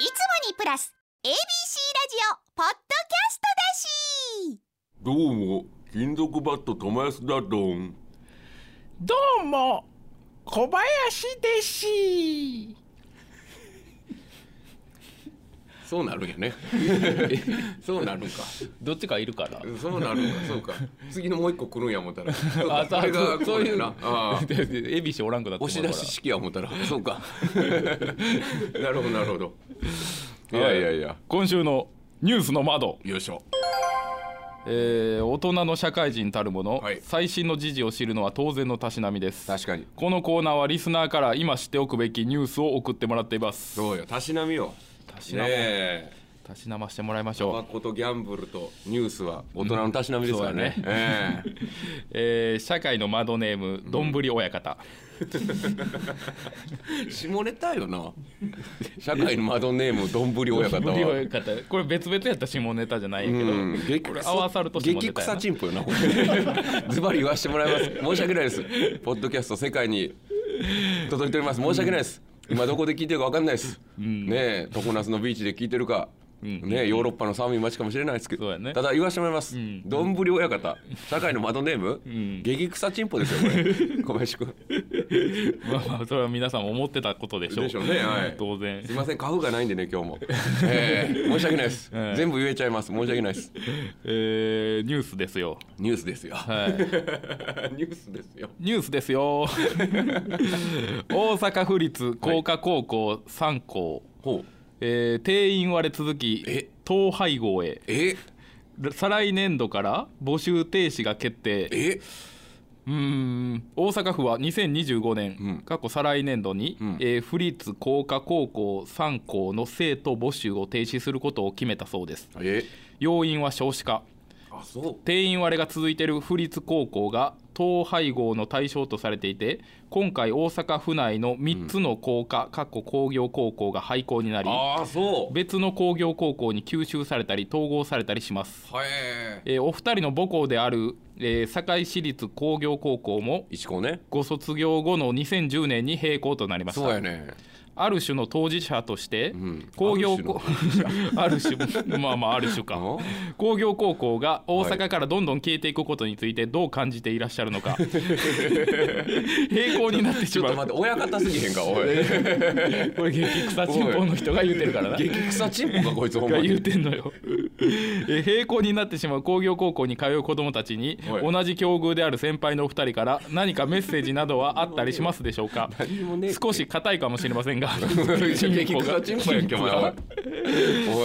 いつもにプラス ABC ラジオポッドキャストだし。どうも金属バット友安だどん。どうも小林ですしそうなるんやね。そうなるんか。どっちかいるから。そうなるんかそうか。次のもう一個来るんや思ったら。あこれがそういうな。ああ。エビシおらんくなって押し出し式や思ったら。そうか。なるほどなるほど。いやいやいや。今週のニュースの窓、よいしょ。えー大人の社会人たるもの、はい。最新の時事を知るのは当然のたしなみです。確かに。このコーナーはリスナーから今知っておくべきニュースを送ってもらっています。そうよ。たしなみよたしなま、ねえ。たしなましてもらいましタバょう、コとギャンブルとニュースは大人のたしなみですからね,、うんそうえ。えー社会の窓ネームどんぶり親方、え 下ネタよな。社会の窓ネームどんぶり親方は。親方。これ別々やったら下ネタじゃないけど、うん。激これ合わさると下ネタ激草チンポよな。これズバリ言わせてもらいます。申し訳ないです。ポッドキャスト世界に届いております。申し訳ないです今どこで聞いてるか分かんないです、ねえ常夏のビーチで聞いてるか、ねえヨーロッパの寒い街かもしれないですけど、ね。ただ言わせてもらいます。ん。どんぶり親方。社会の窓ネーム、ん。激草チンポですよこれ。小林君まあまあそれは皆さんも思ってたことでしょう。でしょうねはい。当然。すいません花粉がないんでね今日も、ええ申し訳ないです、ええ全部言えちゃいます。申し訳ないです。えーニュースですよ。ニュースですよ、はい。ニュースですよ。ニュースですよ。大阪府立工科高校3校、ほう。えー定員割れ続きえ？統廃合へ。え？再来年度から募集停止が決定。え？うん。大阪府は2025年、過去再来年度に、うん。えー府立工科高校3校の生徒募集を停止することを決めたそうです要因は少子化定員割れが続いている府立高校が統廃合の対象とされていて今回大阪府内の3つの工科、かっこ工業高校が廃校になり別の工業高校に吸収されたり統合されたりします、はいえーお二人の母校である、えー堺市立工業高校も一高ね。ご卒業後の2010年に閉校となりました。そうやねある種の当事者として、ん。工業ある種の高ある種まあまあある種か。あ工業高校が大阪からどんどん消えていくことについてどう感じていらっしゃるのか。平行になってしまう。ちょっと待って親方すぎへんかおい。これ激草チンポの人が言うてるからな。激草チンポかこいつほんまが言うにてんのよ。え平行になってしまう工業高校に通う子どもたちにはい。同じ境遇である先輩のお二人から何かメッセージなどはあったりしますでしょうか？少し硬いかもしれませんが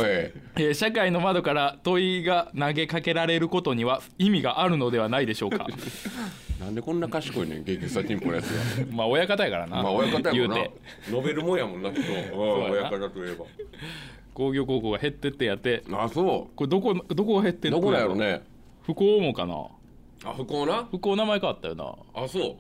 えー社会の窓から問いが投げかけられることには意味があるのではないでしょうか。なんでこんな賢いねん激草チンポのやつが。まあ親方やからな、まあ親方やもんな。ノベルもんやもんなきっと親方といえ工業高校が減ってってやって。ばあそこれどこどこが減ってんの？うどこなんやろね。不幸もかな。あ不幸な？不幸名前変わったよな。あそう。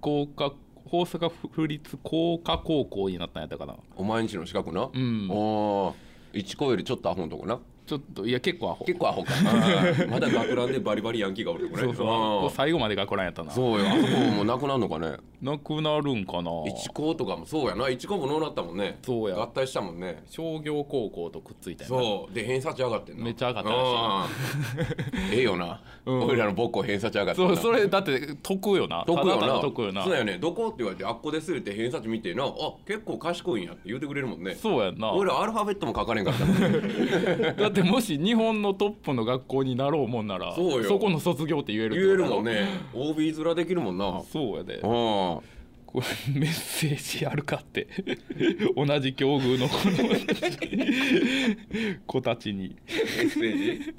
工科大阪府立工科高校になったんやったかな。お前んちの近くな。うん。おー。一高よりちょっとアホのとこなちょっといや結構アホ。結構アホか。うんまだ学ランでバリバリヤンキーがおるとこね。そうそう。最後まで学ランやったな。そうよ。あそこもうなくなるのかね。なくなるんかな。一高とかもそうやな。一高ものうなったもんね。そうや。合体したもんね。商業高校とくっついたそう。で偏差値上がってんな。めっちゃ上がったららしいええよな、うん。俺らの母校偏差値上がってそうそれだって得よな。得よな。だ得よな。そうやね。どこって言われてあっこですって偏差値見てな。あ結構賢いんやって言うてくれるもんね。そうやんな。俺らアルファベットも書かれんかったもんね。だってもし日本のトップの学校になろうもんならそうよ。この卒業って言える言えるもんね。OB 面できるもんな。そうやで。うん。これメッセージあるかって。同じ境遇の子供たち子たちに。メッセージ？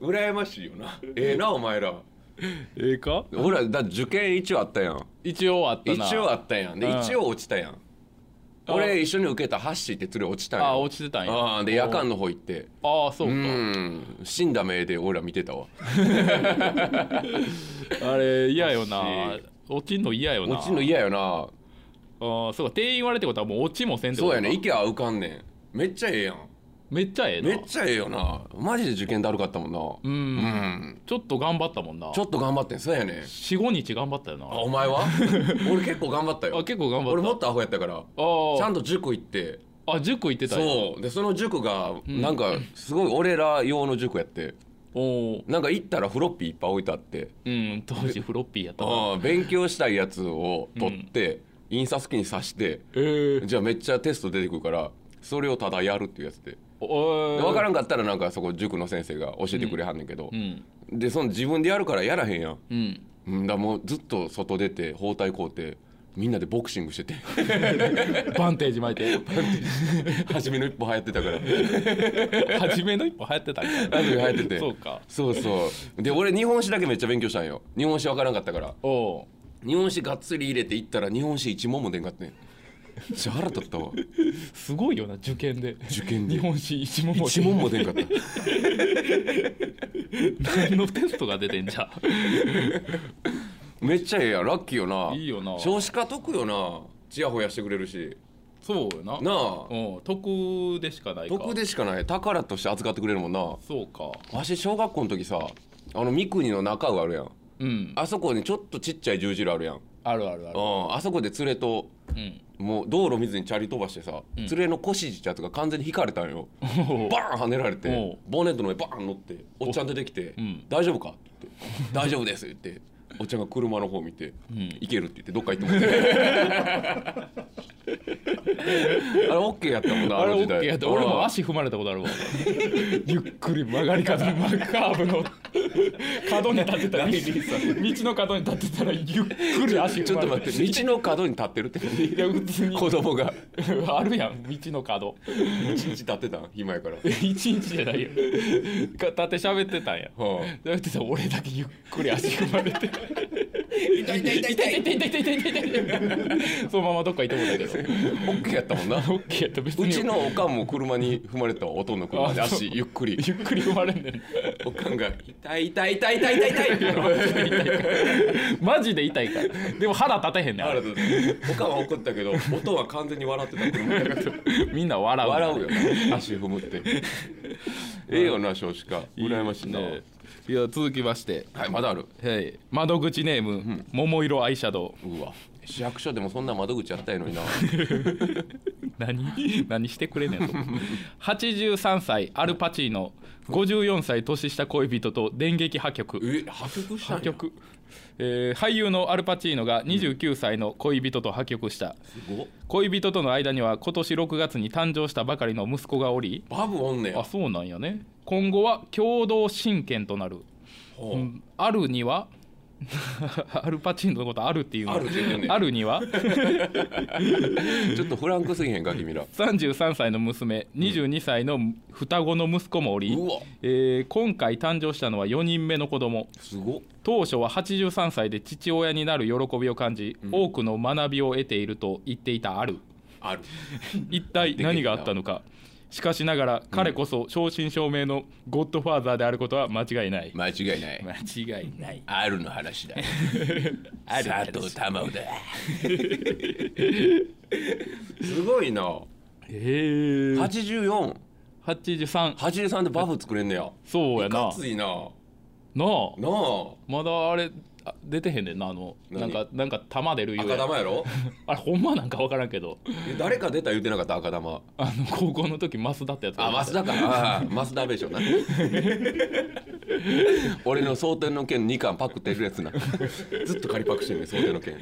羨ましいよな。ええなお前ら。ええか？俺らだって受験一応あったやん。一応あったな。一応あったやん。でうん。一応落ちたやん俺一緒に受けたハッシーって連れ落ちたんや。あ落ちてたんや。ああで夜間の方行って。ああそうか、うん。死んだ目で俺ら見てたわ。あれ嫌よな。落ちんの嫌よな。落ちんの嫌よな。ああそうか。定員割れってことはもう落ちもせんってことか。そうやね。池は浮かんねん。めっちゃええやんめっちゃええな。めっちゃええよな。マジで受験だるかったもんな。うん、うん。ちょっと頑張ったもんな。ちょっと頑張ってんそうやね45日頑張ったよな。あお前は？俺結構頑張ったよ。あ結構頑張った。俺もっとアホやったから。ああ。ちゃんと塾行って。あ塾行ってたそう。でその塾がなんかすごい俺ら用の塾やって。おおなんか行ったらフロッピーいっぱい置いてあって。うん。当時フロッピーやったなあー勉強したいやつを取って、印刷機に挿してええ。じゃあめっちゃテスト出てくるからそれをただやるっていうやつで。おで分からんんかったらなんかそこ塾の先生が教えてくれはんねんけど。う、ん。でその自分でやるからやらへんやん。うん。うん。だからもうずっと外出て包帯買うてみんなでボクシングしてて。バンテージ巻いて。初めの一歩流行ってたから。初めの一歩流行ってたんや初め流行ってて。そうか。そうそう。で俺日本史だけめっちゃ勉強したんよ。日本史分からんかったから。日本史がっつり入れていったら日本史一問も出んかってんめっちゃ腹立ったわ。すごいよな受験で。受験で。日本史一問も一問も出んかった。何のテストが出てんじゃ。めっちゃええやんラッキーよな。いいよな。少子化得よな。ちやほやしてくれるし。そうよな。なあ。うん得でしかないか。得でしかない。宝として扱ってくれるもんな。そうか。わし小学校の時さあの三国の中尾あるやん。うん。あそこにちょっとちっちゃい十字路あるやん。あるあるある。うんあそこで連れとうんもう道路見ずにチャリ飛ばしてさ、連れのコシジってやつが完全に引かれたんよ。バーン跳ねられおてう。ボンネットの上バーン乗っておっちゃん出てきてうん「大丈夫か?」って言って「大丈夫です」っておっちゃんが車の方見てん「行ける」って言ってどっか行ってもって。あれオッケーやったもんなあれオの時代。ッケーやった。俺も足踏まれたことあるわ。ゆっくり曲がり角。マカーブの角に立ってた。ら道の角に立ってたらゆっくり足ちょっと踏まれ待って道の角に立ってるって。いや普通に。子供が。あるやん。道の角。一日立ってたん？暇やから。一日じゃないよ。か立って喋ってたんや。は喋ってたら俺だけゆっくり足踏まれて痛い痛い痛い痛い。痛い痛い痛い痛いそのままどっか行ってもだけどオッケーやったもんなオッケーやった別にうちのおかんも車に踏まれたおとんの車で足ゆっくりゆっくり踏まれんねんおかんが「痛い痛い痛い痛い痛い痛い」マジで痛いからでも腹立てへんねんおかんは怒ったけど音は完全に笑ってた車みんな笑う笑うよ足踏むってええよな少子化羨ましいな、いや続きまして、はい。まだある。はい、窓口ネーム、桃色アイシャドウ。うわ。市役所でもそんな窓口あったやのにな。何？何してくれんねんと。83歳アルパチーノ54歳年下恋人と電撃破局。え破局した破局、えー俳優のアルパチーノが29歳の恋人と破局した、すごっ。恋人との間には今年6月に誕生したばかりの息子がおり。バブおんねや。あそうなんやね。今後は共同親権となる、うん。あるにはアルパチーノのことあるっていうの？あるって言うね。んあるには？ちょっとフランクすぎへんか君ら。33歳の娘22歳の双子の息子もおり、うわ。えー今回誕生したのは4人目の子供。すごっ。当初は83歳で父親になる喜びを感じ、多くの学びを得ていると言っていたあるある。一体何があったのか？しかしながら彼こそ正真正銘のゴッドファーザーであることは間違いない。間違いない。間違いない。あるの話だ。ある佐藤玉緒だ。すごいな。へえ。84 83 83でバフ作れんねや。そうやな。いかついな。なあ。なあ。まだあれあ出てへんねんなあのな何んかなんか玉出る赤玉やろ？あれほんまなんか分からんけど。え誰か出た言うてなかった赤玉。あの高校の時増田ってやつがあ増田か。ああ増田ベーションな。俺の蒼天の剣2巻パクってるやつな。ずっと仮パクしてんねん蒼天の剣。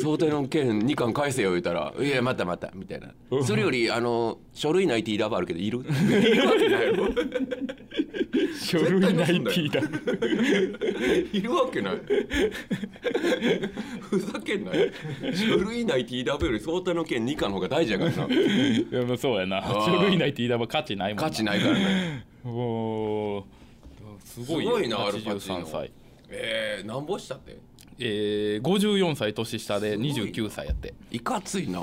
蒼天の剣2巻返せよ言うたら「いやまたまた」みたいな。それよりあの書類内 T ラバーあるけどいる？いるわけないやろ書類内 T だいるわけない。ふざけんなよ。書類内 TW より蒼天の剣2巻の方が大事やからな。いやまあそうやな。あ書類内 T だ価値ないもん価値ないからね。すごいよすごいなアルパチーノ。83歳えー、なんぼしたって？えー、54歳年下ですごいな。29歳やって。いかついな。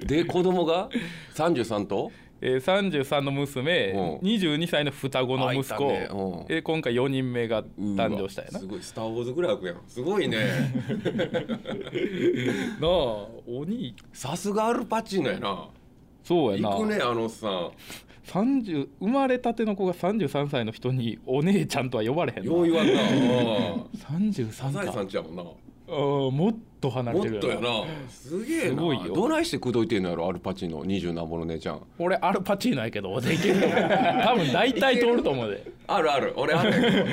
で子供が？33と？えー、33の娘う。ん22歳の双子の息子、ねう。んえー今回4人目が誕生したんやな。すごい「スター・ウォーズ」ぐらい開くやん。すごいね。なあ鬼。さすがアルパチーノやな。そうやな。行くねあのおっさん。30生まれたての子が33歳の人にお姉ちゃんとは呼ばれへんな。よう言わんな。33か。サザエさんちやもんなもっと離れもてるよっとやな。すげえな。すごいよ。どないして口説いてんの？やろアルパチーノ？二十何本の姉ちゃん。俺アルパチーノやけどできると思う多分大体通ると思うで。あるある。俺ある。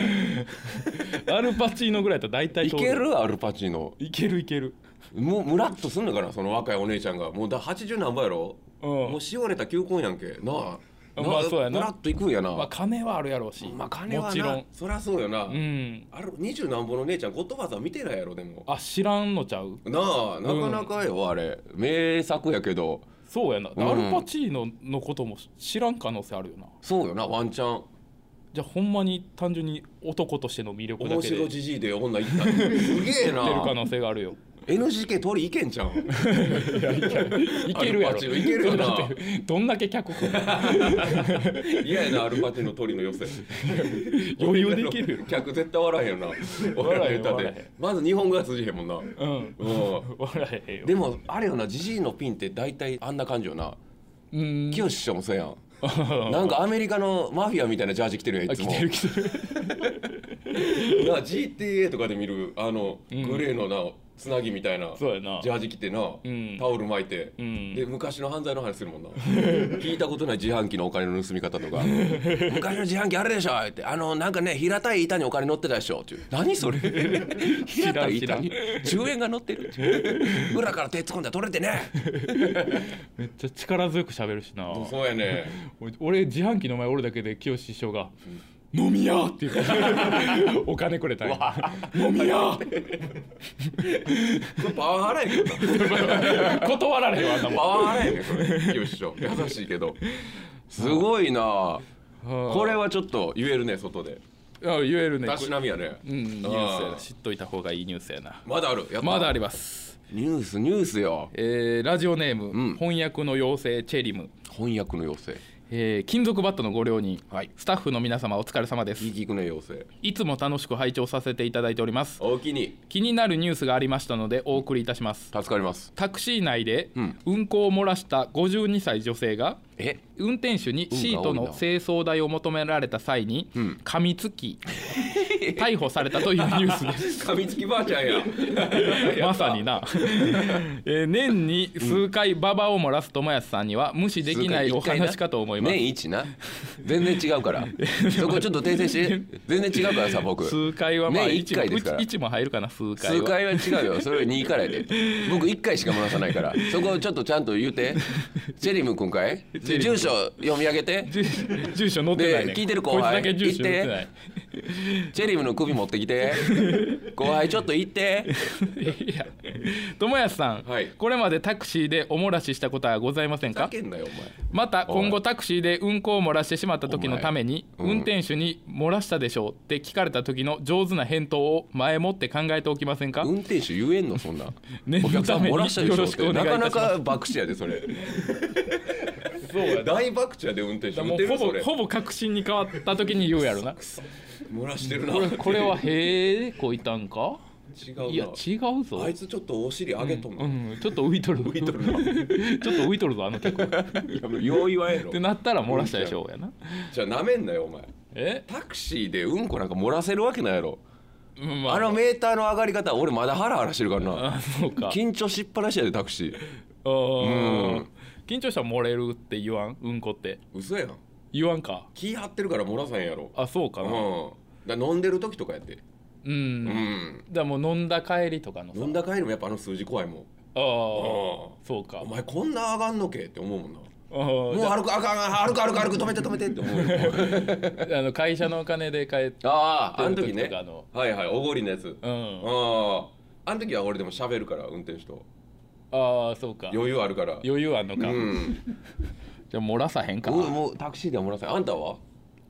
アルパチーノぐらいやったら大体い通る。ける？アルパチーノ？いけるいける。もうムラッとすんのかなその若いお姉ちゃんが。もうだ80何倍やろ、うん。もうしおれた求婚やんけ。なあ まあそうやな。ムラッといくんやな、まあ金はあるやろうし。まあ金はな。もちろん。そりゃそうよな、うん。ある二十何本の姉ちゃんゴッドファーザー見てないやろでも。あ知らんのちゃう？なあなかなかよ、あれ。名作やけど。そうやな、ん。アルパチーノのことも知らん可能性あるよな。そうよなワンチャン。じゃあほんまに単純に男としての魅力だ面けで。白じじいで女行った。すげえ出 る可な能性があるよ NGK 取りいけんじゃんいける。やろ。けるよな。だってどんだけ脚本 嫌やなアルパチーノ取りの寄せ。余裕でいけるよ。客絶対笑えへんよな。俺ら笑えへん歌笑えへでまず日本語が通じへんもんな。うん。うん。笑えへんよ。でもあれよなジジイのピンって大体あんな感じよな。うん。清志師匠もそうやん。なんかアメリカのマフィアみたいなジャージ着てるやんいつもてる来てる。な GTA とかで見るあのん。グレーのなつなぎみたいなそうやな。ジャージ着てな、ん。タオル巻いて、ん。で昔の犯罪の話するもんな。聞いたことない自販機のお金の盗み方とか。昔の自販機あれでしょって。あのなんかね平たい板にお金乗ってたでしょっていう。何それ？平たい板に？10円が乗ってる？裏から手突っ込んだら取れてね。めっちゃ力強く喋るしな。そうやね。俺俺自販機の前おるだけで清志師匠が「飲みや!」って言うお金くれたんや。飲みやこれパワハラやけどな。断られへんわあんなもん。パワハラやねんこれ。清志師匠優しいけど。すごいな。これはちょっと言えるね外で。あ言えるね。たしなみやね。うん。ニュースやな。知っといた方がいいニュースやな。まだある？まだあります。ニュースニュースよ。えーラジオネーム、ん。翻訳の妖精チェリム、翻訳の妖精えー金属バットのご両人、はい。スタッフの皆様お疲れ様です。いいいつも楽しく拝聴させていただいております。おおきに。気になるニュースがありましたのでお送りいたします。助かります。タクシー内でうん。運行を漏らした52歳女性がえ運転手にシートの清掃代を求められた際にん。噛みつき逮捕されたというニュースです。噛みつきばあちゃんや。まさにな、えー年に数回ババを漏らす友安さんには無視できないお話かと思います。年一な。全然違うから。そこちょっと訂正して全然違うからさ僕。数回はまあ年一一回ですから。うち一も入るかな数回は。数回は違うよ。それ2からやで。僕1回しか漏らさないから。そこちょっとちゃんと言うて。チェリム君かい？チェリム住所読み上げて。住住所載ってないね。で聞いてる後輩。だけ住所載ってチェリムの首持ってきて。後輩ちょっと行って。いや。友安さん、はい。これまでタクシーでお漏らししたことはございませんか？また今後タクシーで運行を漏らしてしまった時のためにうん運転手に「漏らしたでしょう」って聞かれた時の上手な返答を前もって考えておきませんか？運転手言えんのそんな。念のお客さん漏らしたでしょよろしくおってなかなか爆死やでそれそうや大爆死やで運転手。もうほぼほぼ確信に変わった時に言うやろな。漏らしてるな。これこれはへえこいたんか？違うな。いや違うぞ。あいつちょっとお尻上げとんの、うん、ちょっと浮いとる浮いとるちょっと浮いとるぞ あの客っよう言わんやろ。てなったら漏らしたでしょうやな。じゃあなめんなよお前。え、タクシーでうんこなんか漏らせるわけないやろ。うんまあ。のメーターの上がり方俺まだハラハラしてるからな。あそうか。緊張しっぱなしやでタクシー。あー。うん緊張したら漏れるって言わん？うんこって。嘘やん。言わんか？気張ってるから漏らさんやろ。あそうかうん。なだ飲んでる時とかやって。うん、うん。だもう飲んだ帰りとかのさ。飲んだ帰りもやっぱあの数字怖いもん。ああ。あそうか。お前こんな上がんのけって思うもんな。あもう歩くあかん歩く歩く歩く止めて止めてって思うよ。あ あの会社のお金で帰ってあああの時ね。はいはいおごりのやつ。うん。ああ。あの時は俺でも喋るから運転手とああそうか。余裕あるから。余裕あんのか、うん。じゃあ漏らさへんか、うんもうタクシーでは漏らせ。んあんたは？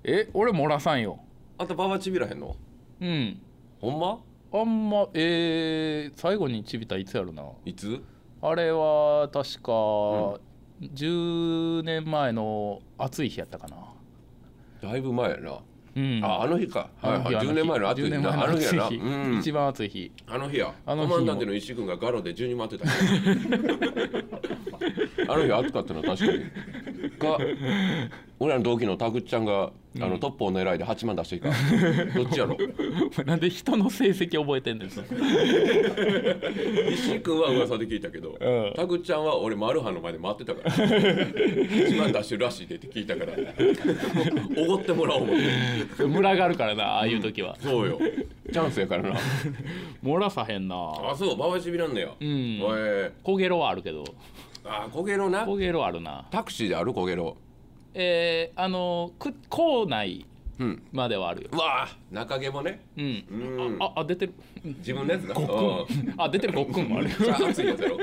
え俺漏らさんよ。あんたババちびらへんの？うん。ほんま？あんまえー、最後にちびたいつやろな。いつ？あれは確か、10年前の暑い日やったかな。だいぶ前やな。うんああの日か。はいはい。あの日10年前の暑い。10日あの日やな。一番暑い日。あの日や。あの日も。コマンダンテの石君がガロで12万ってた あの日暑かったな確かに。か俺らの同期のタグっちゃんが、あのトップを狙いで8万出していいかどっちやろ？なんで人の成績覚えてんねんそれ石井君は噂で聞いたけど、うん。タグちゃんは俺マルハの前で待ってたから。1万出してるらしいでって聞いたから。おごってもらおう思って。群がるからなああいう時は、そうよ。チャンスやからな。漏らさへんな。あそうババチビなんだよ、うん。え。焦げろはあるけど。ー、あ焦げろな。焦げろあるな。タクシーである焦げろ。えー、あのく校内うんまではあるよ。うわあ中毛もね。うん。うん。ああ出てる。自分のやつなごっくん。あ出てるごっくんもある。熱いやつやろ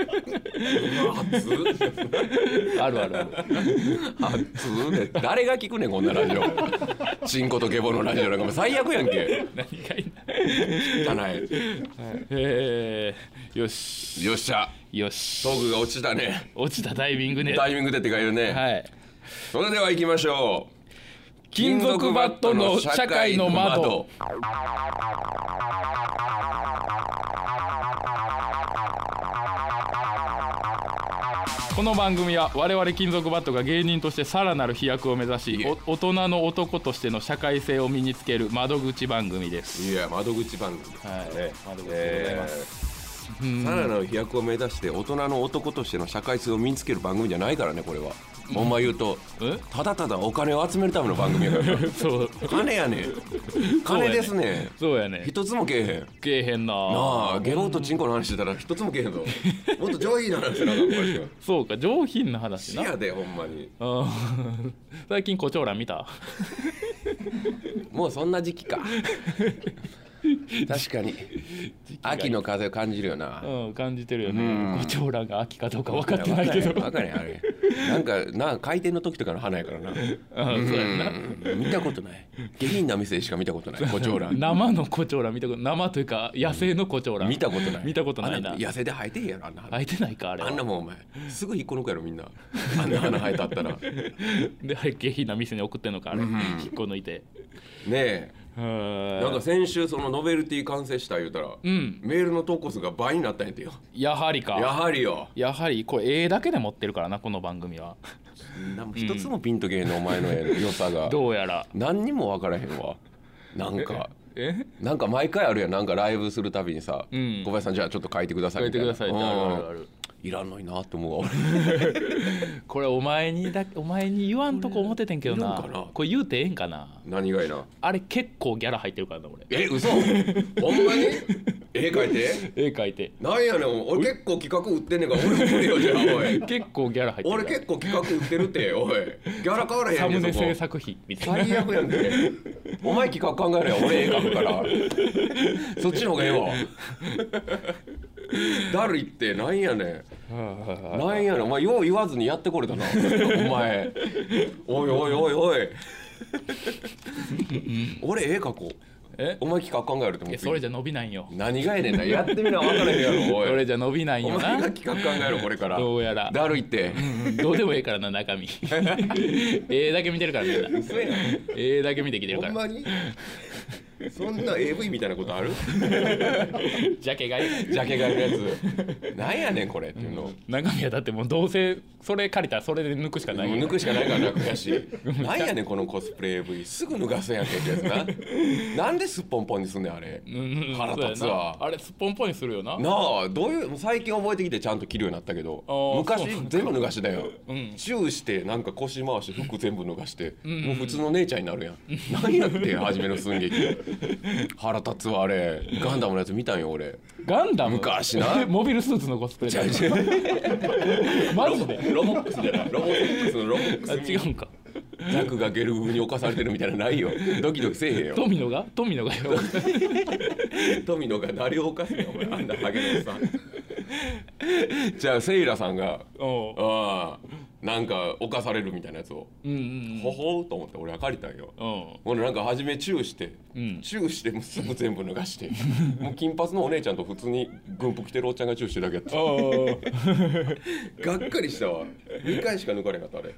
あるあるある。ね誰が聞くねんこんなラジオ。チンコとゲボのラジオなんか。もう最悪やんけ。何がいい。な汚い。えー、よし。よっしゃ。よし。トークが落ちたね。落ちたタイミングね。タイミングでって書いるね、はい。それでは行きましょう金属バットの社会の窓。この番組は我々金属バットが芸人としてさらなる飛躍を目指し大人の男としての社会性を身につける窓口番組です。いや窓口番組はい。ね窓口でございます、さらなる飛躍を目指して大人の男としての社会性を身につける番組じゃないからねこれはほんま言うとえ？ただただお金を集めるための番組やから。そう。金やねん。金ですねそうやね一つもけえへん。けえへんな。なあゲボとチンコの話してたら一つもけえへんぞ。もっと上品な話せなそうか上品な話な。しやでほんまに。うん 最近胡蝶蘭見た？もうそんな時期か。確かに。秋の風を感じるよな。うん感じてるようん。ね胡蝶蘭が秋かどうか分かってないけど。分かんないあれ なんかな開店の時とかの花やからな。うんそうやな。うん。見たことない。下品な店しか見たことない。胡蝶蘭。生の胡蝶蘭見たこと生というか野生の胡蝶蘭。見たことない。見たことないな。あん野生で生えてへんやろあんな花。生えてないかあれ。はあんなもんお前。すぐ引っこ抜くやろみんな。あんな花生えたったら。ね であれ下品な店に送ってんのかあれ。うん。引っこ抜いて。え。うんなんか先週そのノベルティ完成した言うたら、うん。メールの投稿数が倍になったんやてよ。やはりやかはりよ。やはりこれ絵だけで持ってるからなこの番組は。一つもピンとけへんのお前の良さが。どうやら。何にも分からへんわ。なんか。えなんか毎回あるやん。なんかライブするたびにさ、うん。小林さんじゃあちょっと書いてください書いてくださいってあるあるあうん。るいらんのになって思う これお前にだお前に言わんとこ思っててんけどな。これ言うてええんかな？何がいいなあれ結構ギャラ入ってるからな俺。え嘘？ほんまに？絵描いて？絵描いて。なんやねん俺結構企画売ってんねんから俺も無理よじゃあおい。結構ギャラ入ってる俺結構企画売ってるっておい。ギャラ変わらへんサムネやんけそこ。制作費みたいな。最悪やんけ。お前企画考えろよ俺絵描くから。そっちの方がええわ。だるいってなんやねんなんやねんお前よう言わずにやってこれたな。お前。おいおいおいおい。俺絵描こう。え？お前企画考えると思っていやそれじゃ伸びないんよ。何がやねんな。やってみな分からへんやろおい。それじゃ伸びないよな。前が企画考えろこれから。どうやら。だるいって。うんどうでもいいからな中身。絵 だけ見てるからみんな。嘘やん。絵だけ見てきてるから。ほんまに？そんな AV みたいなことある？ジャケがい？いジャケ買いのやつ。なんやねんこれっていうの、も中身はだってもうどうせそれ借りたらそれで抜くしかうない。よ抜くしかないからな悔し。い なんやねんこのコスプレ AV すぐ脱がすやんけってやつな。なんですっぽんぽんにすんねんあれ？うん。腹立つわ。あれすっぽんぽんにするよな。なあどういう最近覚えてきてちゃんと着るようになったけど。昔全部脱がしてたよ、うん。チューしてなんか腰回して服全部脱がして、もう普通の姉ちゃんになるやん、何やって初めの寸劇腹立つわあれ。ガンダムのやつ見たんよ俺。ガンダム？昔な。モビルスーツのコスプレだ マジで？ロボックスじゃない。ロボックスのロボックス違うんか。ザクがゲルグに侵されてるみたいなのないよ。ドキドキせえへんよ。富野が？富野が。よ 富野が誰を犯すねんお前。あんなハゲのおっさん。じゃあセイラさんがああなんか犯されるみたいなやつを。うんうんほほうと思って俺は借りたんよ。うん。ほんでなんか初めチューして、うん。チューしてもうすぐ全部脱がして もう金髪のお姉ちゃんと普通に軍服着てるおっちゃんがチューしてるだけやった。がっかりしたわ。2回しか抜かれなかったあれ。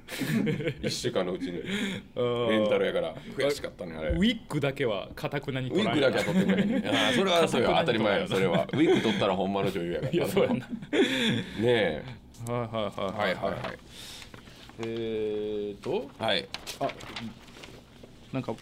1週間のうちに。レンタルやから。悔しかったねあれ。ウィッグだけはかたくなにウィッグだけは取ってくれへんそれはそ当たり前よそれは。ウィッグ取ったらほんまの女優やから。いやそうやな。ねえ。はいはいはい。はいはいはいえーとはい。あなんか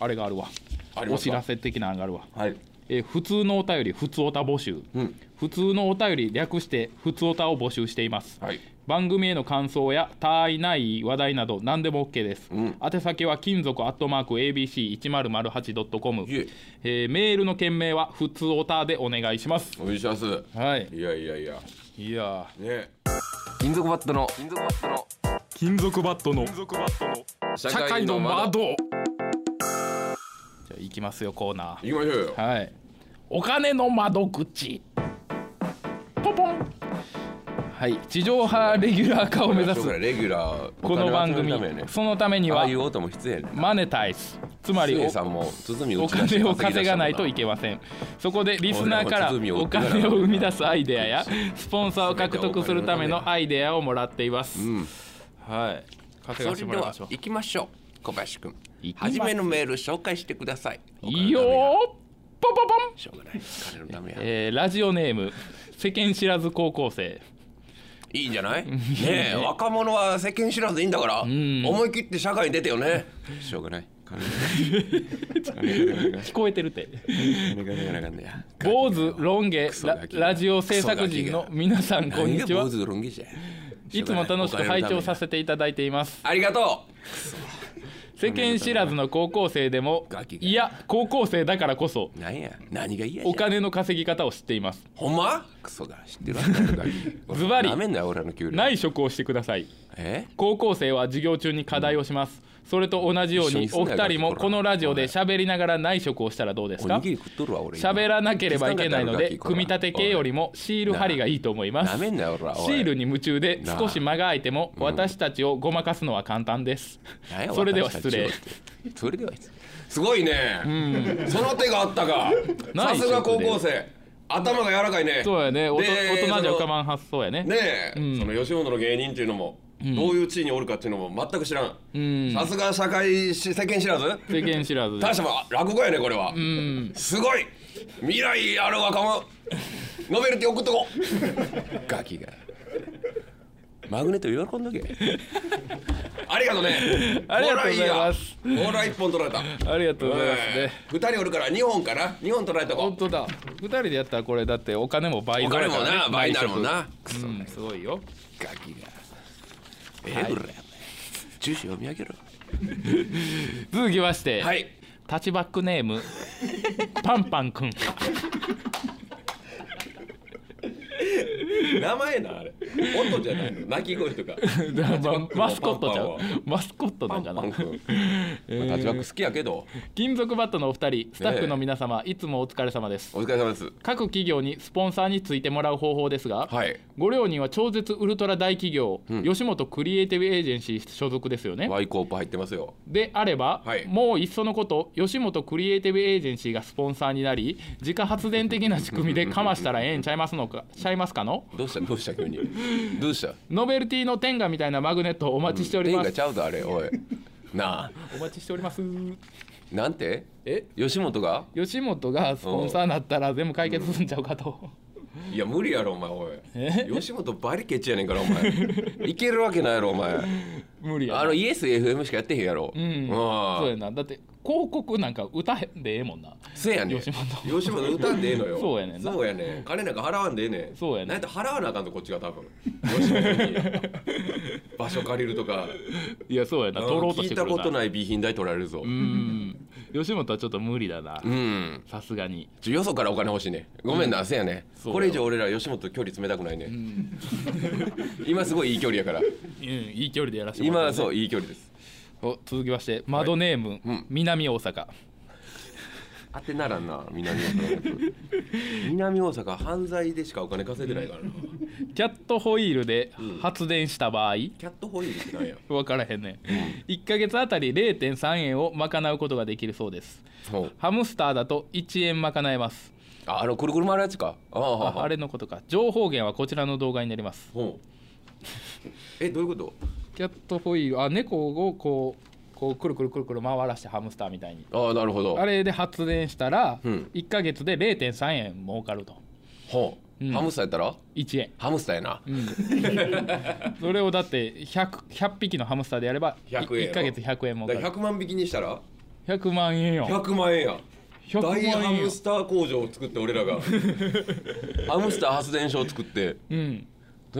あれがあるわ。おありますか？知らせ的なのがあるわ。はい。えー普通のお便り普通おた募集、うん。普通のお便り略して普通おたを募集しています、はい。番組への感想や他愛ない話題など何でも OK です、うん。宛先は金属アットマーク ABC1008.com、いえ。えーメールの件名はふつおたでお願いします。お願いします。はい。いやいやいや。いやね。金属バットの金属バットの金属バットの社社会の窓。じゃあ行きますよコーナー。行きましょうよ。はい。お金の窓口。ポポン。はい、地上波レギュラー化を目指す。レギュラー。この番組、そのためにはマネタイズ。つまりつお金を稼がないといけけません。そこでリスナーからお金を生み出すアイデアやスポンサーを獲得するためのアイデアをもらっています、んはい。稼がせてそれではもらいましょう。行きましょう小林君初めのメール紹介してください。いいよー。ポポポン。しょうがない金のためや。えーラジオネーム世間知らず高校生。いいんじゃない？ねえ 若者は世間知らずでいいんだからん。思い切って社会に出てよね。しょうがない。聞こえてるって。坊主ロン毛ラジオ制作人の皆さんこんにちは。何が坊主ロン毛じゃい。つも楽しく拝聴させていただいています。ありがと世間知らずの高校生でもガキが。いや高校生だからこそうなんや。何が嫌じゃ。お金の稼ぎ方を知っています。ほんま？クソが知ってる ズバリなめんなよ俺らの給料。内職をしてください。え？高校生は授業中に課題をします、それと同じようにお二人もこのラジオで喋りながら内職をしたらどうですか？喋らなければいけないので組み立て系よりもシール貼りがいいと思います。シールに夢中で少し間が空いても私たちをごまかすのは簡単です。それでは失礼。それではすごいね。その手があったか。さすが高校生。頭が柔らかいね。そうやね。おとで大人じゃ浮かそばん発想やね。のねえ、ん。その吉本の芸人っていうのも、どういう地位におるかっていうのも全く知らん。うん。さすが社会し世間知らず。世間知らず。で大した落語やねこれは、うん。すごい。未来ある若者。ノベルティ送っとこう。ガキが。マグネット喜んどけ。ありがとうね。ありがとうございます。ほら一本取られた。ありがとうございますね。ええ二人おるから二本かな二本取られたこ本当だ。二人でやったらこれだってお金も倍お金もぐらいからねな倍になるもんな。うんすごいよ。ガキがええぐらい住所読み上げろ。続きまして、はい。タッチバックネームパンパンくん 名前なあれ。音じゃないの。鳴き声とか。ママスコットちゃうパンパンはマスコットなんかなパン君まあタッチバック好きやけど。金属バットのお二人スタッフの皆様、いつもお疲れ様です。お疲れ様です。各企業にスポンサーについてもらう方法ですが、はい。ご両人は超絶ウルトラ大企業、吉本クリエイティブエージェンシー所属ですよね。ワイコープ入ってますよ。であれば、はい。もういっそのこと吉本クリエイティブエージェンシーがスポンサーになり自家発電的な仕組みでかましたらええんちゃいますのかちゃいますかの？どうした？どうした？急に。どうした？ノベルティの天下みたいなマグネットをお待ちしております、天がちゃうぞあれおい。なあ。お待ちしております。なんて？え？吉本が？吉本がスポンサーになったら全部解決するんちゃうかと、いや無理やろお前おい。え？吉本バリケチやねんからお前。いけるわけないやろお前。無理やな。あのイエス FM しかやってへんやろ。うんそうやな。だって広告なんか歌へんでええもんな。せやねん。吉本。吉本歌んでええのよ。そうやねんな。そうやねん。金なんか払わんでええねん。そうやねんな。ん払わなあかんとこっちが多分。吉本に。場所借りるとか。いやそうやな。取ろうと聞いしてくるな。たことない備品代取られるぞ。うん吉本はちょっと無理だな。うん。さすがに。ちょよそからお金欲しいね。ごめんな、せやね。そうよ。これ以上俺ら吉本と距離詰めたくないね、今すごいいい距離やから。うんいい距離でやらせてもらって、今そういい距離です。お続きまして。窓ネーム、うん。南大阪当てならんな南大阪。のやつ南大阪犯罪でしかお金稼いでないからな。キャットホイールで発電した場合、キャットホイールってなんや？分からへんね、1ヶ月あたり0.3円を賄うことができるそうです。ハムスターだと1円賄えます。ああのくるくる回るやつか？ああれのことか。情報源はこちらの動画になります。えどういうこと？キャットホイールあ猫をこうこうくるくるくるくる回らしてハムスターみたいに。ああなるほど。あれで発電したらうん。1ヶ月で0.3円儲かると。ほう。ん。ハムスターやったら？1円ハムスターやな、それをだって 100, 100匹のハムスターでやれば100円やろ1ヶ月100円もだから100万匹にしたら？100万円よ。100万円や。100万大円よ。ハムスター工場を作って俺らが。ハムスター発電所を作って。うん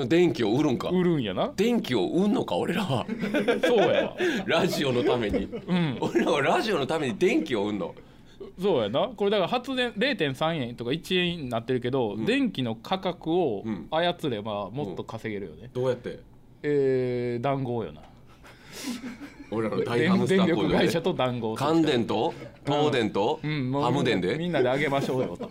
電気を売るんか。売るんやな。電気を売んのか俺らは。そうやわ。ラジオのために、俺らはラジオのために電気を売んの。そうやな。これだから発電0.3円とか1円になってるけど、電気の価格をうん。操ればもっと稼げるよね、どうやって？えー、談合よな。俺らの大ハム電電スター工場で。力会社と談合乾電と東電とうん。ハム電みでんなであげましょうよと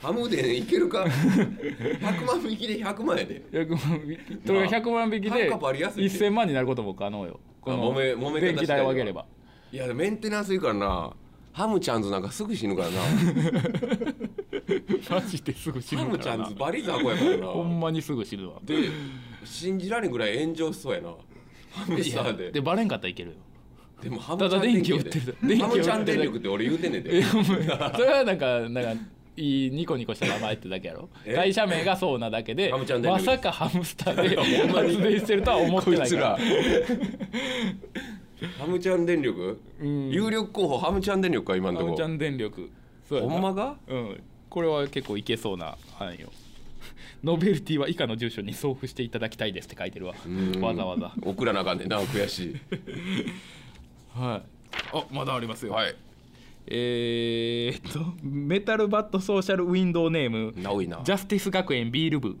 ハム電いけるか？100万匹で100万やで。100万匹それが100万匹で単価バリ安いって1000万になることも可能よ。この電気代を上げれば。いやメンテナンスいいからな。ハムちゃんズなんかすぐ死ぬからな。マジですぐ死ハぬからな。ムちゃんズバリ雑魚やからな。ほんまにすぐ死ぬわ。で信じられんぐらい炎上しそうやな。ハムスターで。でバレんかったらいけるよ。でもハムちゃん電力って俺言うてんねんえでそれはなんかなんかニコニコした名前ってだけやろ。え？会社名がそうなだけでま力さかハムスターで発電してるとは思ってないから。ら。ハムちゃん電力？うん。有力候補ハムちゃん電力か今のとこ。ハムちゃん電力。ほんまがうん。これは結構いけそうな範囲よノベルティは以下の住所に送付していただきたいですって書いてるわ。うん。わざわざ。送らなあかんねんな悔しい。はい。あまだありますよ、はいえー、っとメタルバットソーシャルウィンドウネームなおいな。ジャスティス学園ビール部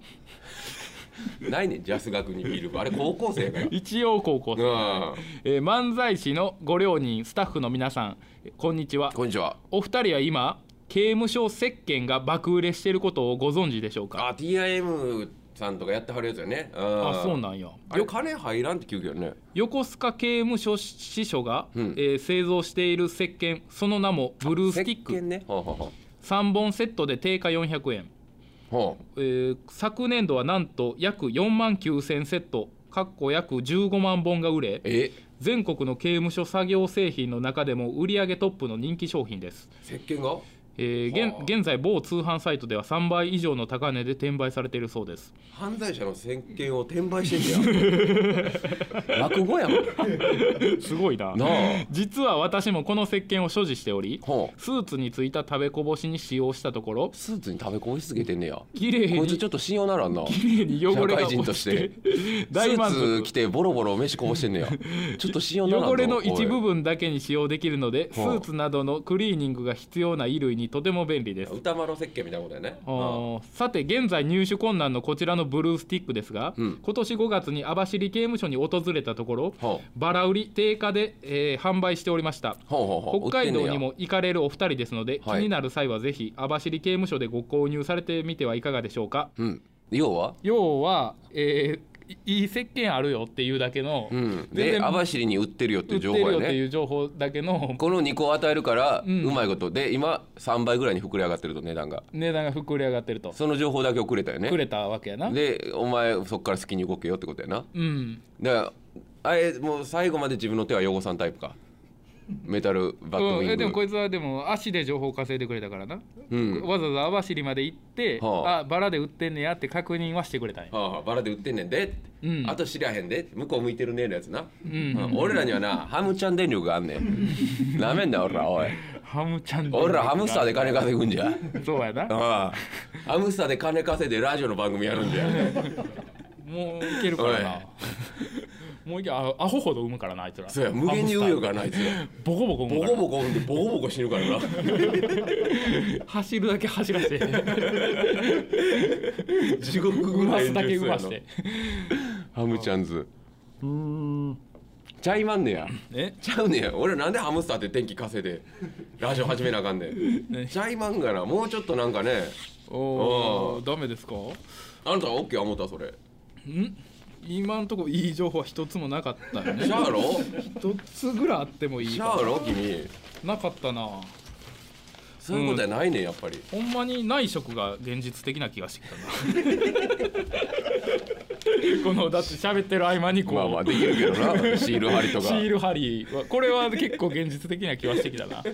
ないねんジャス学にビール部あれ高校生やから一応高校生、うん。えー漫才師のご両人スタッフの皆さん。えこんにちは。こんにちは。お二人は今刑務所石鹸が爆売れしていることをご存知でしょうか？あ TIM さんとかやってはるやつよね。ああそうなんや。あれ金入らんって聞くけどね。横須賀刑務所支所が、うん。えー製造している石鹸その名もブルースティック。石鹸ね。ほうほうほ3本セットで定価400円、うほえー昨年度はなんと約4万9000セットかっこ約15万本が売れうえ？全国の刑務所作業製品の中でも売上トップの人気商品です、石鹸が？えー現はあ。現在某通販サイトでは3倍以上の高値で転売されているそうです。犯罪者の石鹸を転売してんねや 落語やん。すごいな。実は私もこの石鹸を所持しておりスーツについた食べこぼしに使用したところスーツに食べこぼしつけてんねや。綺麗にこいつちょっと信用ならんな。綺麗に汚れが社会人と落ちして大満ーツ着足てボロボロ飯こぼしてんねや。ちょっと信用ならんぞ汚れの一部分だけに使用できるのでスはあ。ーツなどのクリーニングが必要な衣類にとても便利です。歌丸石鹸みたいなことやね。あー。さて現在入手困難のこちらのブルースティックですが、うん。今年5月に網走刑務所に訪れたところほバラ売り定価で、えー販売しておりました。うほうほうほう。北海道にも行かれるお二人ですので、はい。気になる際はぜひ網走刑務所でご購入されてみてはいかがでしょうか？やうん。要は？要は、えーいいい石鹸あるよっていうだけの、うん。で網走に売ってるよっていう情報やね。よっていう情報だけのこの2個を与えるからうん。うまいこと。で今3倍ぐらいに膨れ上がってると値段が。値段が膨れ上がってると。その情報だけをくれたよね。くれたわけやな。でお前そっから好きに動けよってことやな。うん。だからあれもう最後まで自分の手は汚さんタイプかメタルバットウうん、ィング。えでもこいつはでも足で情報を稼いでくれたからな、うん。わざわざ網走まで行って、はあ。あバラで売ってんねやって確認はしてくれたんや、はあはあバラで売ってんねんでうん。あと知りゃへんで向こう向いてるねのやつな。うん。うん俺らにはなハムちゃん電力があんねん。なめんな俺らおい。ハムちゃん俺らハムスターで金稼ぐんじゃ。そうやな。ああ。ハムスターで金稼いでラジオの番組やるんじゃ。もういけるからなもういけあアホほど産むからなあいつら。そうや無限に産むよからなあいつボコボコ産むボから。コボコ産んでボコボコ死ぬからな。走るだけ走らせ。て地獄ぐらますだけ産ましして。ハムちゃんズ。ちゃいまんねや。え？ちゃうねや。俺なんでハムスターって電気稼いでラジオ始めなあかんねん。ねちゃいまんがな。もうちょっとなんかね。おおおダメですか？あなたは OK 思ったそれ。ん？今んとこいい情報は一つもなかったよね。シャーロ一つぐらいあってもいいシかャーロ君。なかったな。そういうことはないねん。やっぱり。ほんまに内職が現実的な気がしてきたな。このだって喋ってる合間にこう、まあまあできるけどな。シール貼りとか。シール貼りは。これは結構現実的な気はしてきたな。な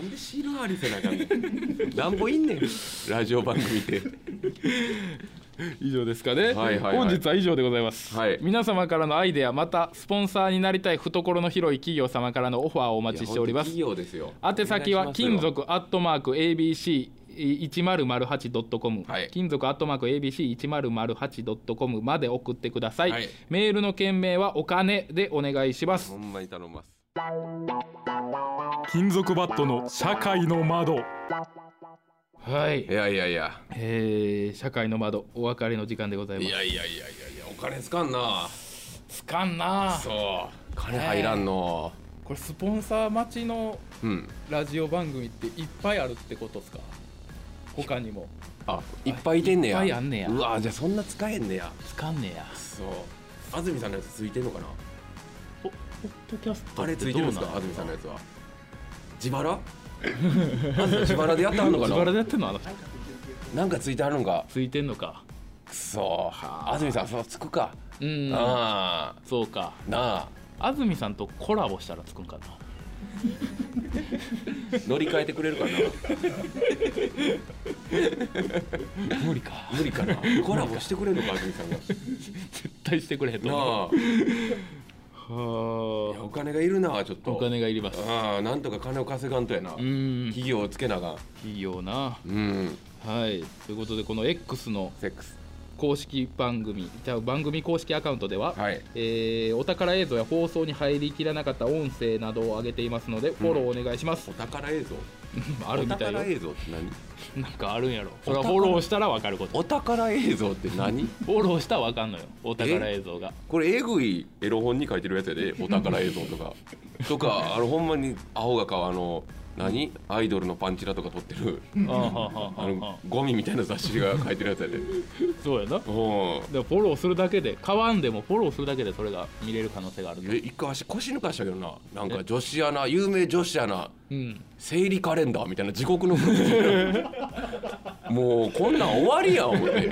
んでシール貼りせなあかんねん。なんぼいんねん。ラジオ番組って 以上ですかね、はいはいはい。本日は以上でございます、はい。皆様からのアイデアまたスポンサーになりたい懐の広い企業様からのオファーをお待ちしております。いや本当企業ですよ。宛先は金属アットマーク ABC 1008.com、はい。金属アットマーク ABC1008.com まで送ってください、はい。メールの件名はお金でお願いします。ほんまに頼みます。金属バットの社会の窓はい。いやいやいや。えー、社会の窓お別れの時間でございます。いやいやいやいやいやお金つかんな。つかんな。そう。金入らんの。これスポンサー待ちのうん。ラジオ番組っていっぱいあるってことですか？他にも。あいっぱいいてんねや。いっぱいあんねや。うわじゃあそんな使えんねや。つかんねや。そう。安住さんのやつついてんのかな？ポッドキャストあれついてるんですか？安住さんのやつは。自腹？安 住自腹でやってはんのか自腹なでやってんのあの人。なんかついてはるんか？ついてんのか。くそ安住さんそうつくか。うん。あ。そうか。あなあ。安住さんとコラボしたらつくんかな？乗り換えてくれるかな？無理か。無理かな。コラボしてくれるのか安住さんが。絶対してくれへんとな思う。あ。いやはお金がいるなちょっと。あお金がいります。ああなんとか金を稼がんとやな。うん。企業をつけなあかん。いいよな。うん。はい。ということでこの X のセックス公式番組じゃあ番組公式アカウントでは、はい。えーお宝映像や放送に入りきらなかった音声などを上げていますのでフォローお願いします。お、宝映像？あるみたいよ。お宝映像って何？なんかあるんやろ。それはフォローしたら分かること。お宝映像って何？フォローしたら分かんのよ。お宝映像が。これえぐいエロ本に書いてるやつやでお宝映像とか。とかあのほんまにアホが買うあの何？アイドルのパンチラとか撮ってる。ゴミみたいな雑誌が書いてるやつやで。そうやな。うん。でフォローするだけで買わんでもフォローするだけでそれが見れる可能性があるとえ一回足腰抜かしたけどな。なんか女子アナ有名女子アナうん。生理カレンダーみたいな地獄のもうこんなん終わりやん思って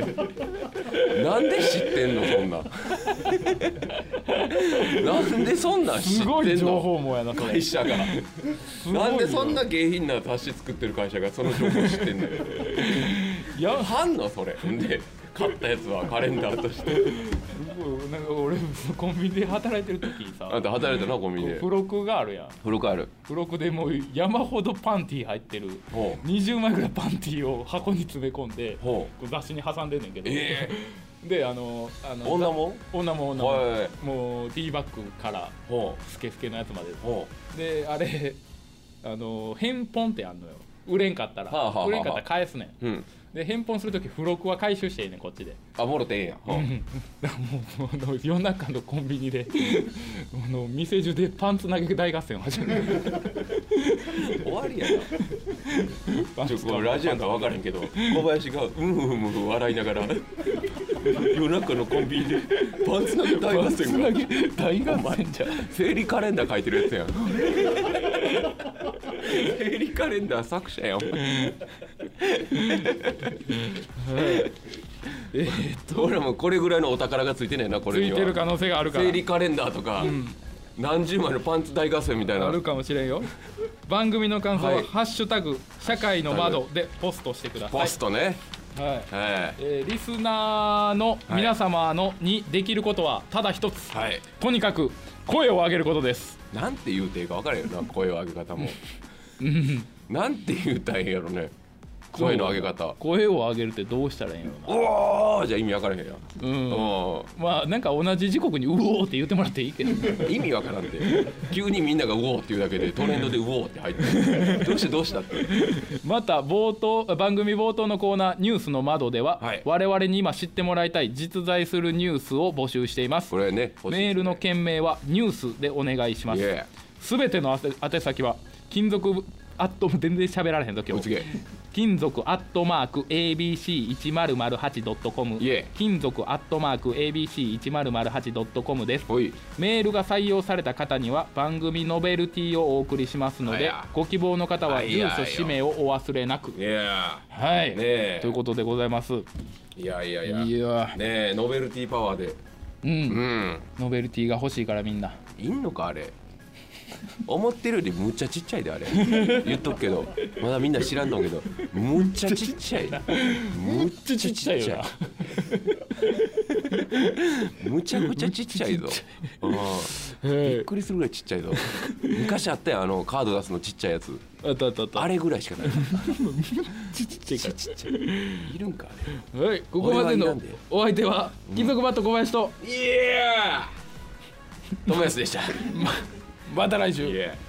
なんで知ってんのそんな。ん なんでそんなん知ってんのすごい情報網やなそれ会社がなんでそんな下品な雑誌作ってる会社がその情報知ってんのやはんのそれ。んで買ったやつはカレンダーとして。すごいなんか俺コンビニで働いてる時さあんた働いたなコンビニで。付録があるやん。付録ある。付録でもう山ほどパンティー入ってるほう。20枚ぐらいパンティーを箱に詰め込んでほこう雑誌に挟んでんねんけど、えであのあの女も？女も女も、はいもうティーバッグからほスケスケのやつまで。であれあの返本ってあんのよ。売れんかったら、はあはあはあ売れんかったら返すねん。ううんで返本する時付録は回収していいねんこっちで。あもろてええやん。ほうだからもうあの夜中のコンビニで あの店中でパンツ投げ大合戦を始める。終わりやな。ちょこれラジオやから分からへんけど小林がうんうんうん笑いながら夜中のコンビニでパンツ投げ大合戦が。大合戦。じゃん生理カレンダー書いてるやつやん。生理カレンダー作者やん えーっと俺らもこれぐらいのお宝がついてねえなこつれには。いてる可能性があるから。生理カレンダーとか、何十枚のパンツ大合戦みたいなあるかもしれんよ。番組の感想は「はい。ハッシュタグ社会の窓」でポストしてください。ポストね。はい。はい。えーリスナーの皆様のにできることはただ一つ、はい。とにかく声を上げることです。なんて言うていいか分からへんよな声の上げ方も。なんて言うたらやろね声の上げ方。声を上げるってどうしたらいいんやろおおじゃ意味分からへんやうん。うまあなんか同じ時刻に「うおー」って言ってもらっていいけど。ん 意味わからんて急にみんなが「うおー」って言うだけでトレンドで「うおー」って入って。るどうしてどうしたって。また冒頭番組冒頭のコーナー「ニュースの窓」では、はい。我々に今知ってもらいたい実在するニュースを募集しています。これねね。メールの件名は「ニュース」でお願いします。すべての宛宛先は金属アット全然喋られへんぞ今日金属アットマーク ABC1008.com いえ金属アットマーク ABC1008.com です。メールが採用された方には番組ノベルティをお送りしますのでご希望の方は住所氏名をお忘れなく。はい、ねえ。ということでございます。いやいやいや。いや。ねえノベルティパワーで。うん、うん。ノベルティが欲しいからみんな。いんのかあれ思ってるよりむっちゃちっちゃいであれ。言っとくけど。まだみんな知らんと思うけど。むっちゃちっちゃい。むっちゃちっちゃいむちゃくちゃちっちゃいぞ。うん。びっくりするぐらいちっちゃいぞ。昔あったよあのカード出すのちっちゃいやつ。あったあったあった。あれぐらいしかない。ちっちゃいから。ちっちゃい。いるんかあはいここまでのお相手は金属バット小林と。れいやー。友安でしたまた来週。Yeah